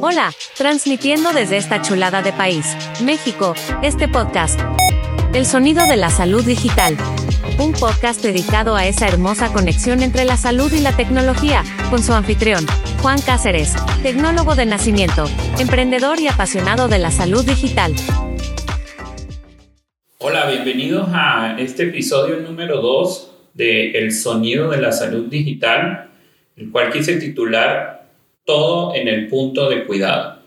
Hola, transmitiendo desde esta chulada de país, México, este podcast. El sonido de la salud digital. Un podcast dedicado a esa hermosa conexión entre la salud y la tecnología, con su anfitrión, Juan Cáceres, tecnólogo de nacimiento, emprendedor y apasionado de la salud digital. Hola, bienvenidos a este episodio número 2 de El sonido de la salud digital, el cual quise titular todo en el punto de cuidado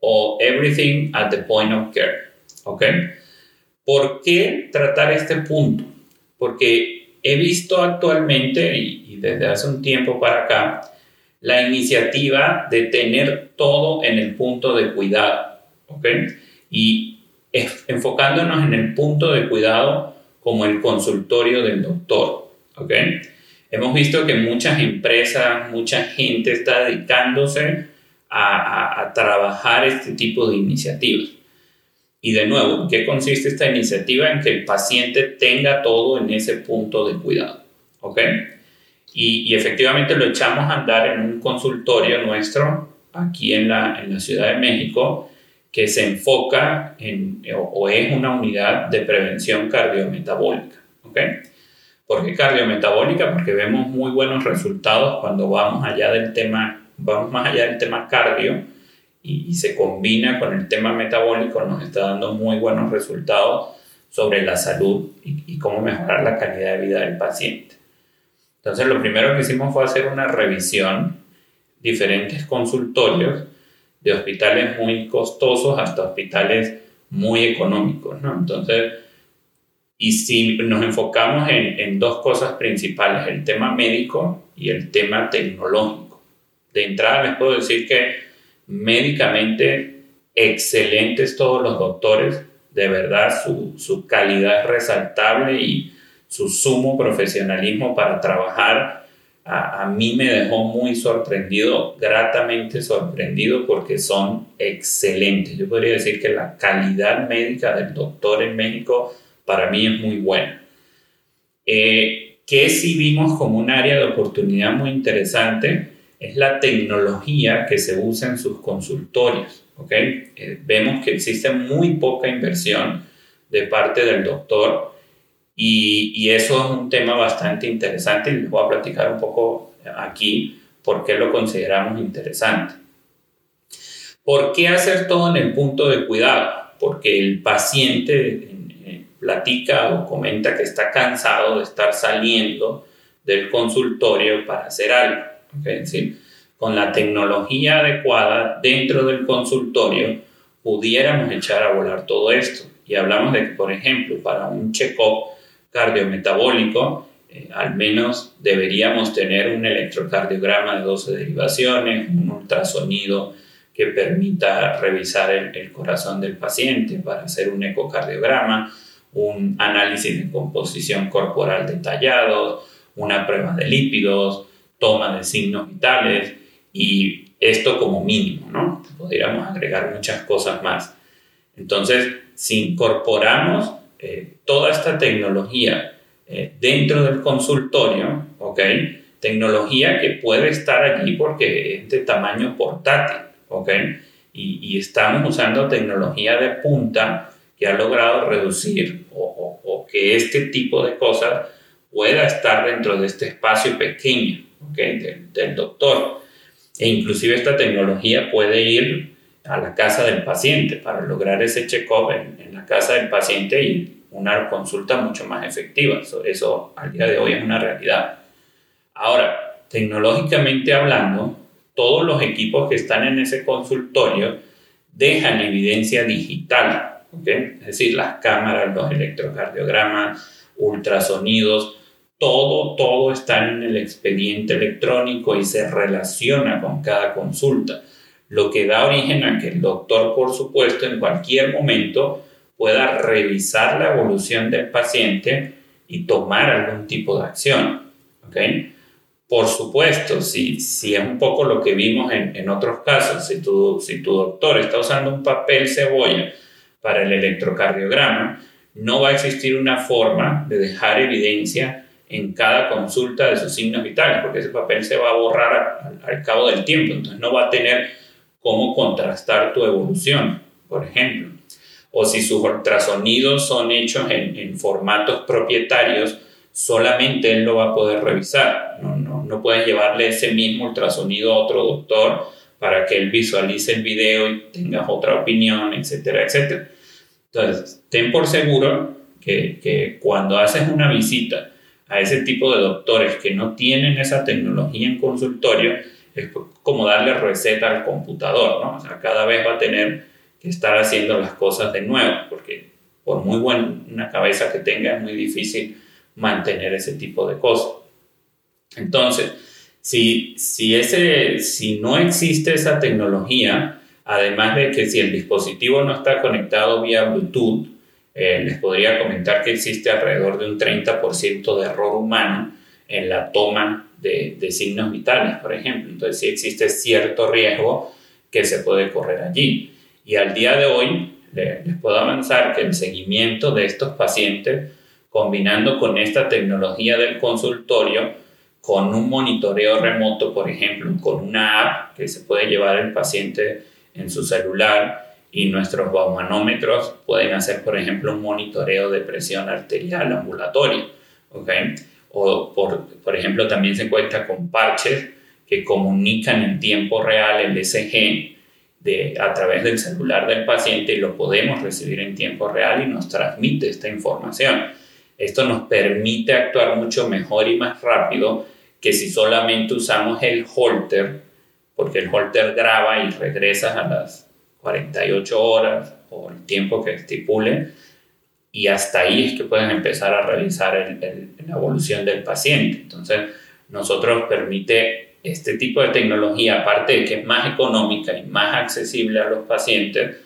o everything at the point of care. ¿Ok? ¿Por qué tratar este punto? Porque he visto actualmente y, desde hace un tiempo para acá la iniciativa de tener todo en el punto de cuidado. ¿Ok? Y enfocándonos en el punto de cuidado como el consultorio del doctor. ¿Ok? Hemos visto que muchas empresas, mucha gente está dedicándose a, trabajar este tipo de iniciativas. Y de nuevo, qué consiste esta iniciativa? En que el paciente tenga todo en ese punto de cuidado. ¿Ok? Y, efectivamente lo echamos a andar en un consultorio nuestro aquí en la, Ciudad de México que se enfoca en o, es una unidad de prevención cardiometabólica. ¿Ok? ¿Por qué cardiometabólica? Porque vemos muy buenos resultados cuando vamos allá del tema, vamos más allá del tema cardio y, se combina con el tema metabólico, nos está dando muy buenos resultados sobre la salud y, cómo mejorar la calidad de vida del paciente. Entonces, lo primero que hicimos fue hacer una revisión, diferentes consultorios de hospitales muy costosos hasta hospitales muy económicos, ¿no? Entonces, y si nos enfocamos en, en, dos cosas principales, el tema médico y el tema tecnológico. De entrada les puedo decir que médicamente excelentes todos los doctores, de verdad su, su calidad es resaltable y su sumo profesionalismo para trabajar a, a, mí me dejó muy sorprendido, gratamente sorprendido porque son excelentes. Yo podría decir que la calidad médica del doctor en México para mí es muy buena. Eh, que si vimos como un área de oportunidad muy interesante es la tecnología que se usa en sus consultorios. ¿okay? Eh, vemos que existe muy poca inversión de parte del doctor y, y, eso es un tema bastante interesante y les voy a platicar un poco aquí por qué lo consideramos interesante. ¿Por qué hacer todo en el punto de cuidado? Porque el paciente platica o comenta que está cansado de estar saliendo del consultorio para hacer algo. Es decir, con la tecnología adecuada dentro del consultorio pudiéramos echar a volar todo esto. Y hablamos de que, por ejemplo, para un check-up cardiometabólico, eh, al menos deberíamos tener un electrocardiograma de 12 derivaciones, un ultrasonido que permita revisar el, el corazón del paciente para hacer un ecocardiograma, un análisis de composición corporal detallado, una prueba de lípidos, toma de signos vitales y esto como mínimo, ¿no? Podríamos agregar muchas cosas más. Entonces, si incorporamos eh, toda esta tecnología eh, dentro del consultorio, ¿ok? Tecnología que puede estar allí porque es de tamaño portátil, ¿ok? Y, y estamos usando tecnología de punta que ha logrado reducir o, que este tipo de cosas pueda estar dentro de este espacio pequeño del, doctor. E inclusive esta tecnología puede ir a la casa del paciente para lograr ese check-up en, la casa del paciente y una consulta mucho más efectiva. Eso, eso al día de hoy es una realidad. Ahora, tecnológicamente hablando, todos los equipos que están en ese consultorio dejan evidencia digital es decir, las cámaras, los electrocardiogramas, ultrasonidos, todo, todo está en el expediente electrónico y se relaciona con cada consulta, lo que da origen a que el doctor, por supuesto, en cualquier momento pueda revisar la evolución del paciente y tomar algún tipo de acción. Por supuesto, si, si es un poco lo que vimos en, en otros casos, si tu, si tu doctor está usando un papel cebolla para el electrocardiograma, no va a existir una forma de dejar evidencia en cada consulta de sus signos vitales, porque ese papel se va a borrar al, cabo del tiempo, entonces no va a tener cómo contrastar tu evolución, por ejemplo. O si sus ultrasonidos son hechos en, en formatos propietarios, solamente él lo va a poder revisar. No, no, no puedes llevarle ese mismo ultrasonido a otro doctor para que él visualice el video y tengas otra opinión, etcétera, etcétera. Entonces, ten por seguro que, que cuando haces una visita a ese tipo de doctores que no tienen esa tecnología en consultorio, es como darle receta al computador, ¿no? O sea, cada vez va a tener que estar haciendo las cosas de nuevo, porque por muy buena cabeza que tenga es muy difícil mantener ese tipo de cosas. Entonces, si, si, ese, si no existe esa tecnología, además de que si el dispositivo no está conectado vía Bluetooth, eh, les podría comentar que existe alrededor de un 30% de error humano en la toma de, de, signos vitales, por ejemplo. Entonces sí existe cierto riesgo que se puede correr allí. Y al día de hoy les, les puedo avanzar que el seguimiento de estos pacientes, combinando con esta tecnología del consultorio, con un monitoreo remoto, por ejemplo, con una app que se puede llevar el paciente en su celular, y nuestros baumanómetros pueden hacer, por ejemplo, un monitoreo de presión arterial ambulatoria. ¿okay? O, por, por ejemplo, también se cuenta con parches que comunican en tiempo real el ECG de, a través del celular del paciente y lo podemos recibir en tiempo real y nos transmite esta información. Esto nos permite actuar mucho mejor y más rápido que si solamente usamos el holter, porque el holter graba y regresa a las 48 horas o el tiempo que estipule y hasta ahí es que pueden empezar a revisar la evolución del paciente. Entonces, nosotros permite este tipo de tecnología, aparte de que es más económica y más accesible a los pacientes,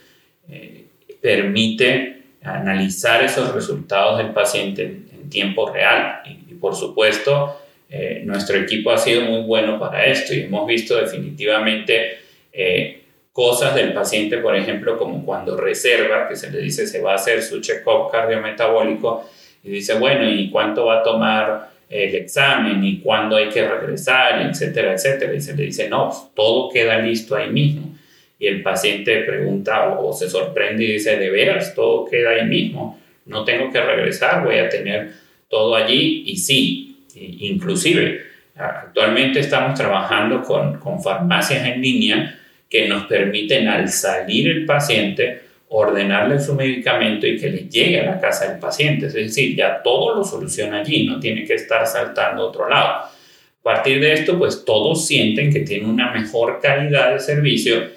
eh, permite analizar esos resultados del paciente en, tiempo real. Y, por supuesto, eh, nuestro equipo ha sido muy bueno para esto y hemos visto definitivamente eh, cosas del paciente, por ejemplo, como cuando reserva, que se le dice se va a hacer su check-up cardiometabólico y dice, bueno, ¿y cuánto va a tomar el examen y cuándo hay que regresar, etcétera, etcétera? Y se le dice, no, todo queda listo ahí mismo. Y el paciente pregunta o, se sorprende y dice, ¿de veras? Todo queda ahí mismo. No tengo que regresar, voy a tener todo allí. Y sí, inclusive, actualmente estamos trabajando con, con farmacias en línea que nos permiten al salir el paciente ordenarle su medicamento y que le llegue a la casa del paciente. Es decir, ya todo lo soluciona allí, no tiene que estar saltando a otro lado. A partir de esto, pues todos sienten que tienen una mejor calidad de servicio,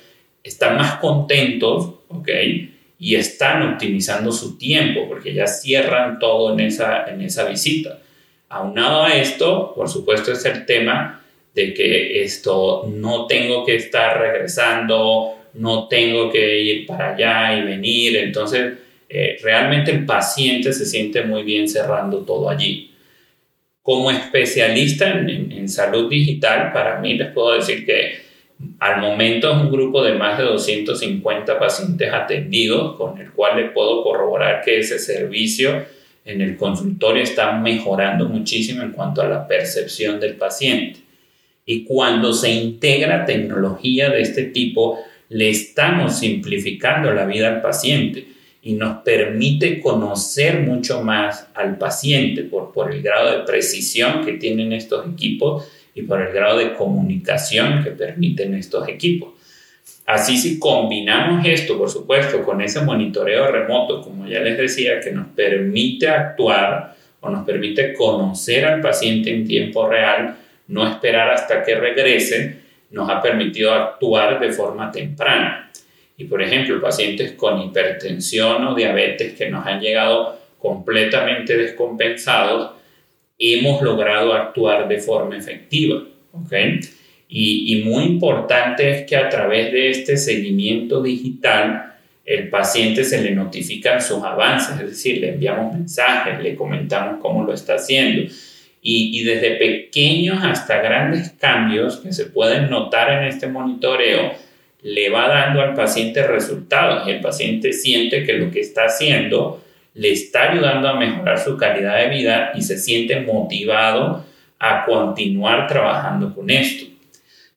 están más contentos, ¿ok? Y están optimizando su tiempo porque ya cierran todo en esa, en esa visita. Aunado a esto, por supuesto, es el tema de que esto no tengo que estar regresando, no tengo que ir para allá y venir. Entonces, eh, realmente el paciente se siente muy bien cerrando todo allí. Como especialista en, en, salud digital, para mí les puedo decir que al momento es un grupo de más de 250 pacientes atendidos, con el cual le puedo corroborar que ese servicio en el consultorio está mejorando muchísimo en cuanto a la percepción del paciente. Y cuando se integra tecnología de este tipo, le estamos simplificando la vida al paciente y nos permite conocer mucho más al paciente por, por el grado de precisión que tienen estos equipos y por el grado de comunicación que permiten estos equipos. Así si combinamos esto, por supuesto, con ese monitoreo remoto, como ya les decía, que nos permite actuar o nos permite conocer al paciente en tiempo real, no esperar hasta que regrese, nos ha permitido actuar de forma temprana. Y por ejemplo, pacientes con hipertensión o diabetes que nos han llegado completamente descompensados, hemos logrado actuar de forma efectiva. ¿okay? Y, y, muy importante es que a través de este seguimiento digital, el paciente se le notifican sus avances, es decir, le enviamos mensajes, le comentamos cómo lo está haciendo y, desde pequeños hasta grandes cambios que se pueden notar en este monitoreo, le va dando al paciente resultados y el paciente siente que lo que está haciendo le está ayudando a mejorar su calidad de vida y se siente motivado a continuar trabajando con esto.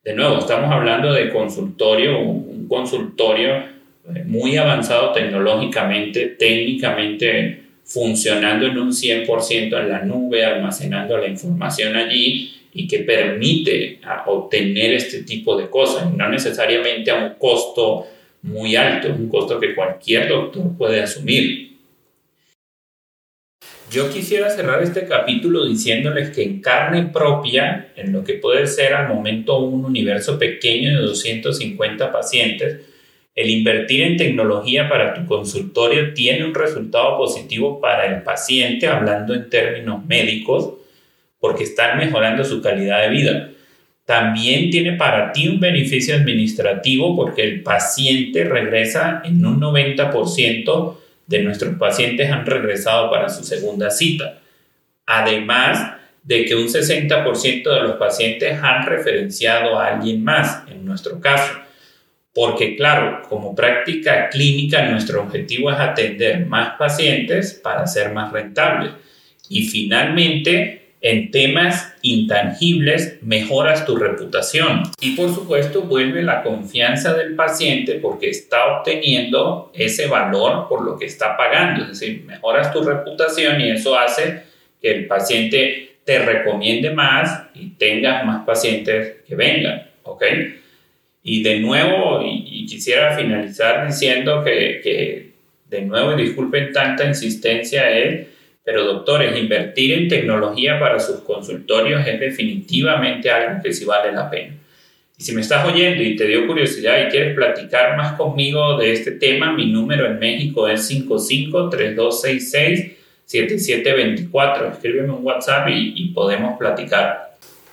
De nuevo, estamos hablando de consultorio, un consultorio eh, muy avanzado tecnológicamente, técnicamente funcionando en un 100% en la nube, almacenando la información allí y que permite obtener este tipo de cosas, no necesariamente a un costo muy alto, un costo que cualquier doctor puede asumir. Yo quisiera cerrar este capítulo diciéndoles que en carne propia, en lo que puede ser al momento un universo pequeño de 250 pacientes, el invertir en tecnología para tu consultorio tiene un resultado positivo para el paciente, hablando en términos médicos, porque están mejorando su calidad de vida. También tiene para ti un beneficio administrativo porque el paciente regresa en un 90% de nuestros pacientes han regresado para su segunda cita. Además de que un 60% de los pacientes han referenciado a alguien más, en nuestro caso. Porque claro, como práctica clínica, nuestro objetivo es atender más pacientes para ser más rentables. Y finalmente, en temas intangibles mejoras tu reputación y por supuesto vuelve la confianza del paciente porque está obteniendo ese valor por lo que está pagando, es decir, mejoras tu reputación y eso hace que el paciente te recomiende más y tengas más pacientes que vengan, ¿ok? Y de nuevo, y, quisiera finalizar diciendo que, de nuevo, disculpen tanta insistencia, es pero doctores, invertir en tecnología para sus consultorios es definitivamente algo que sí vale la pena. Y si me estás oyendo y te dio curiosidad y quieres platicar más conmigo de este tema, mi número en México es 5532667724. Escríbeme un WhatsApp y, y podemos platicar.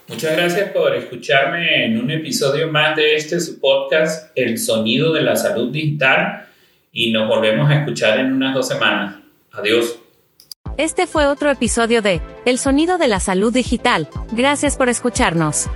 Muchas gracias por escucharme en un episodio más de este su podcast, El Sonido de la Salud Digital, y nos volvemos a escuchar en unas dos semanas. Adiós. Este fue otro episodio de El Sonido de la Salud Digital. Gracias por escucharnos.